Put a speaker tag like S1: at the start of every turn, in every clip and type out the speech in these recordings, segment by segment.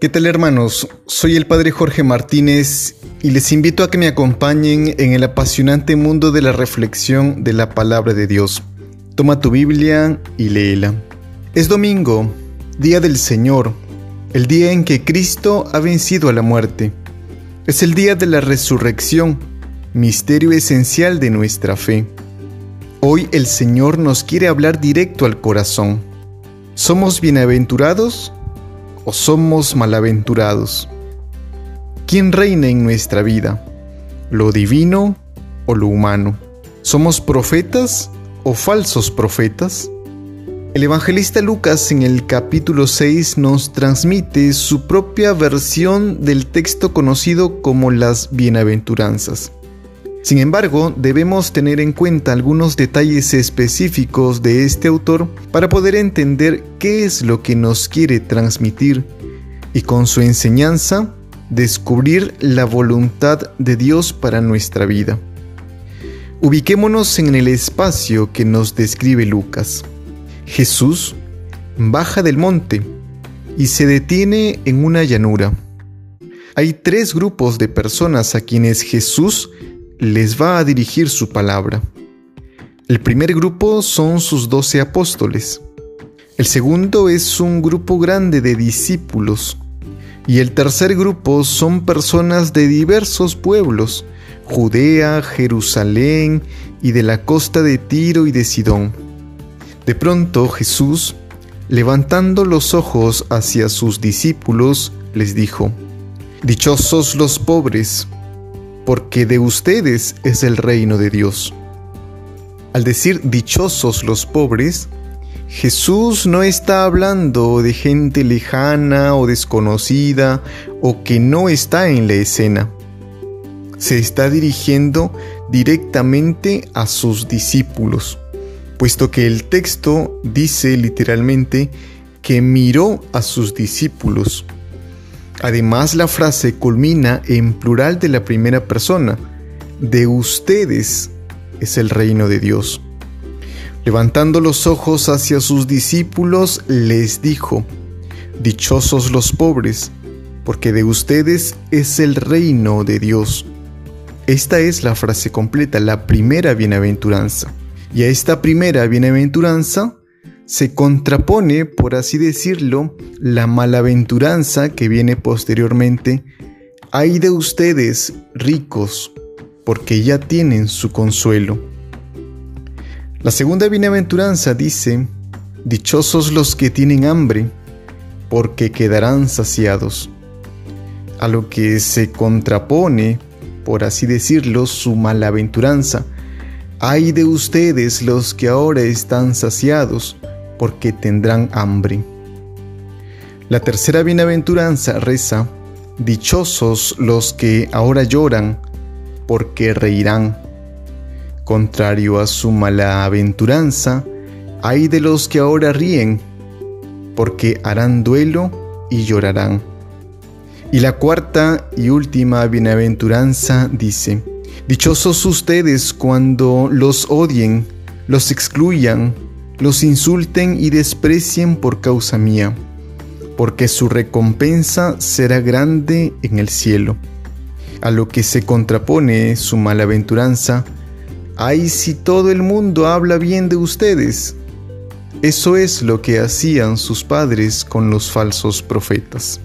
S1: ¿Qué tal hermanos? Soy el Padre Jorge Martínez y les invito a que me acompañen en el apasionante mundo de la reflexión de la palabra de Dios. Toma tu Biblia y léela. Es domingo, día del Señor, el día en que Cristo ha vencido a la muerte. Es el día de la resurrección, misterio esencial de nuestra fe. Hoy el Señor nos quiere hablar directo al corazón. ¿Somos bienaventurados? O somos malaventurados? ¿Quién reina en nuestra vida? ¿Lo divino o lo humano? ¿Somos profetas o falsos profetas? El evangelista Lucas en el capítulo 6 nos transmite su propia versión del texto conocido como las bienaventuranzas. Sin embargo, debemos tener en cuenta algunos detalles específicos de este autor para poder entender qué es lo que nos quiere transmitir y con su enseñanza descubrir la voluntad de Dios para nuestra vida. Ubiquémonos en el espacio que nos describe Lucas. Jesús baja del monte y se detiene en una llanura. Hay tres grupos de personas a quienes Jesús les va a dirigir su palabra. El primer grupo son sus doce apóstoles. El segundo es un grupo grande de discípulos. Y el tercer grupo son personas de diversos pueblos, Judea, Jerusalén y de la costa de Tiro y de Sidón. De pronto Jesús, levantando los ojos hacia sus discípulos, les dijo, Dichosos los pobres, porque de ustedes es el reino de Dios. Al decir dichosos los pobres, Jesús no está hablando de gente lejana o desconocida o que no está en la escena. Se está dirigiendo directamente a sus discípulos, puesto que el texto dice literalmente que miró a sus discípulos Además, la frase culmina en plural de la primera persona. De ustedes es el reino de Dios. Levantando los ojos hacia sus discípulos, les dijo, Dichosos los pobres, porque de ustedes es el reino de Dios. Esta es la frase completa, la primera bienaventuranza. Y a esta primera bienaventuranza se contrapone, por así decirlo, la malaventuranza que viene posteriormente. Hay de ustedes, ricos, porque ya tienen su consuelo. La segunda bienaventuranza dice, Dichosos los que tienen hambre, porque quedarán saciados. A lo que se contrapone, por así decirlo, su malaventuranza. Hay de ustedes los que ahora están saciados, porque tendrán hambre. La tercera bienaventuranza reza, Dichosos los que ahora lloran, porque reirán. Contrario a su malaventuranza, hay de los que ahora ríen, porque harán duelo y llorarán. Y la cuarta y última bienaventuranza dice, Dichosos ustedes cuando los odien, los excluyan, los insulten y desprecien por causa mía, porque su recompensa será grande en el cielo. A lo que se contrapone su malaventuranza, ay si todo el mundo habla bien de ustedes. Eso es lo que hacían sus padres con los falsos profetas.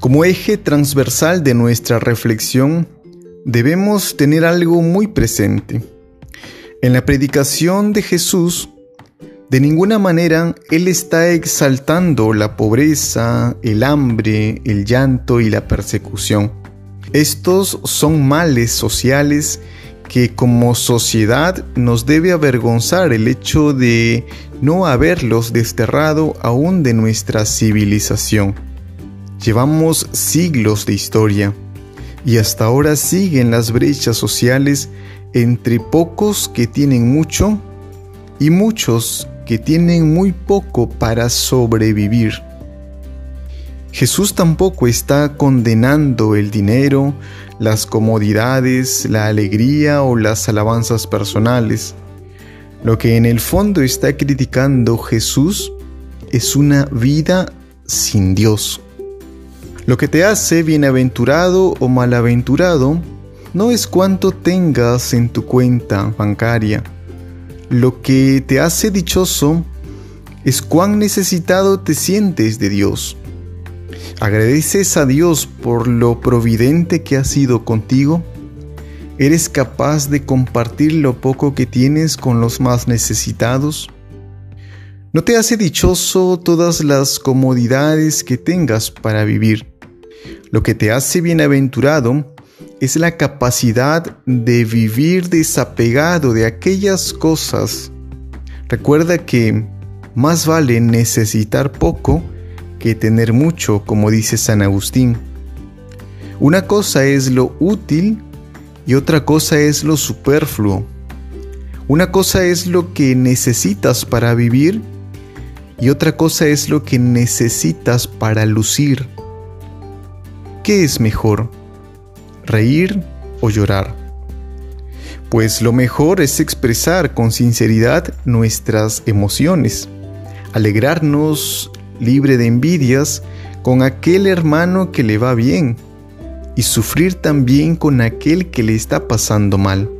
S1: Como eje transversal de nuestra reflexión, debemos tener algo muy presente en la predicación de Jesús, de ninguna manera Él está exaltando la pobreza, el hambre, el llanto y la persecución. Estos son males sociales que como sociedad nos debe avergonzar el hecho de no haberlos desterrado aún de nuestra civilización. Llevamos siglos de historia y hasta ahora siguen las brechas sociales entre pocos que tienen mucho y muchos que tienen muy poco para sobrevivir. Jesús tampoco está condenando el dinero, las comodidades, la alegría o las alabanzas personales. Lo que en el fondo está criticando Jesús es una vida sin Dios. Lo que te hace bienaventurado o malaventurado no es cuánto tengas en tu cuenta bancaria. Lo que te hace dichoso es cuán necesitado te sientes de Dios. ¿Agradeces a Dios por lo providente que ha sido contigo? ¿Eres capaz de compartir lo poco que tienes con los más necesitados? ¿No te hace dichoso todas las comodidades que tengas para vivir? Lo que te hace bienaventurado es la capacidad de vivir desapegado de aquellas cosas. Recuerda que más vale necesitar poco que tener mucho, como dice San Agustín. Una cosa es lo útil y otra cosa es lo superfluo. Una cosa es lo que necesitas para vivir y otra cosa es lo que necesitas para lucir. ¿Qué es mejor? ¿Reír o llorar? Pues lo mejor es expresar con sinceridad nuestras emociones, alegrarnos libre de envidias con aquel hermano que le va bien y sufrir también con aquel que le está pasando mal.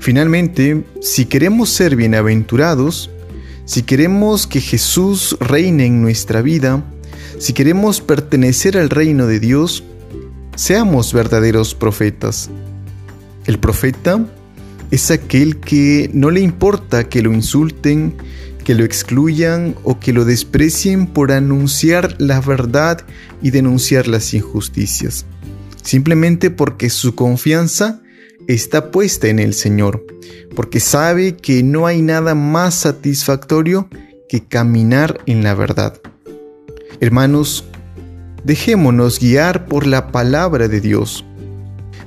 S1: Finalmente, si queremos ser bienaventurados, si queremos que Jesús reine en nuestra vida, si queremos pertenecer al reino de Dios, seamos verdaderos profetas. El profeta es aquel que no le importa que lo insulten, que lo excluyan o que lo desprecien por anunciar la verdad y denunciar las injusticias, simplemente porque su confianza está puesta en el Señor, porque sabe que no hay nada más satisfactorio que caminar en la verdad. Hermanos, dejémonos guiar por la palabra de Dios.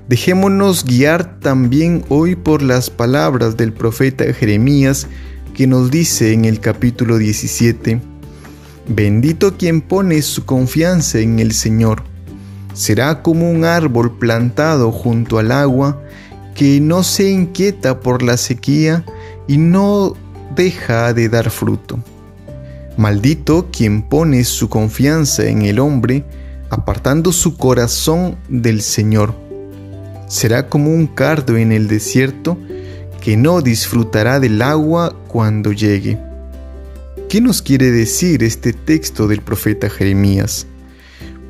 S1: Dejémonos guiar también hoy por las palabras del profeta Jeremías que nos dice en el capítulo 17, Bendito quien pone su confianza en el Señor. Será como un árbol plantado junto al agua que no se inquieta por la sequía y no deja de dar fruto. Maldito quien pone su confianza en el hombre, apartando su corazón del Señor. Será como un cardo en el desierto que no disfrutará del agua cuando llegue. ¿Qué nos quiere decir este texto del profeta Jeremías?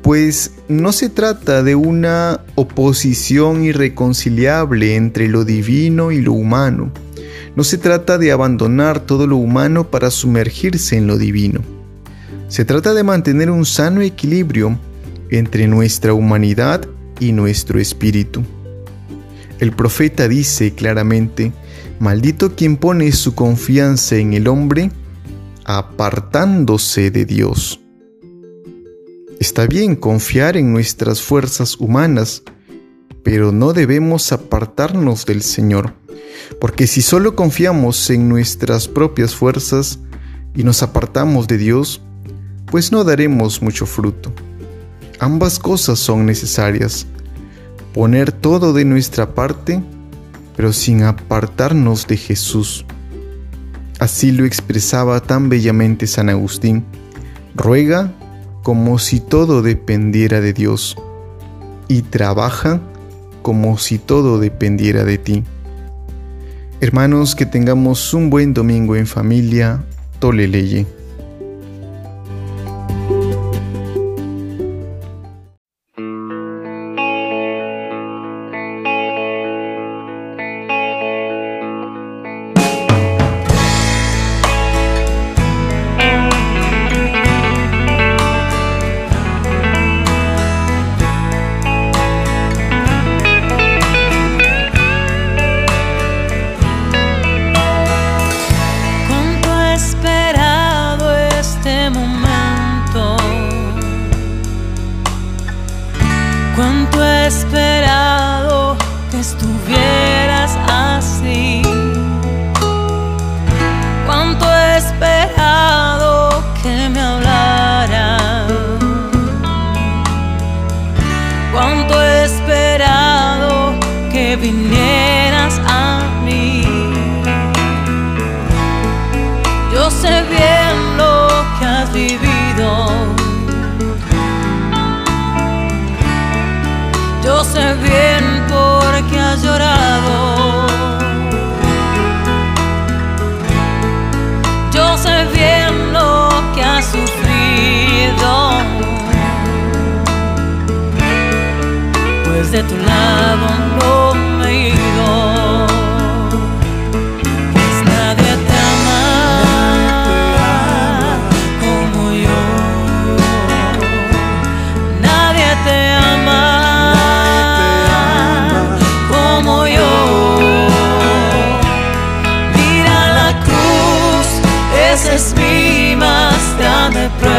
S1: Pues no se trata de una oposición irreconciliable entre lo divino y lo humano, no se trata de abandonar todo lo humano para sumergirse en lo divino. Se trata de mantener un sano equilibrio entre nuestra humanidad y nuestro espíritu. El profeta dice claramente, maldito quien pone su confianza en el hombre, apartándose de Dios. Está bien confiar en nuestras fuerzas humanas, pero no debemos apartarnos del Señor porque si solo confiamos en nuestras propias fuerzas y nos apartamos de Dios, pues no daremos mucho fruto. Ambas cosas son necesarias. Poner todo de nuestra parte, pero sin apartarnos de Jesús. Así lo expresaba tan bellamente San Agustín. Ruega como si todo dependiera de Dios y trabaja como si todo dependiera de ti. Hermanos, que tengamos un buen domingo en familia. Toleleye.
S2: que vinieras a mí. Yo sé bien lo que has vivido. Yo sé bien por qué has llorado. Yo sé bien lo que has sufrido. Pues de tu se svima stane pred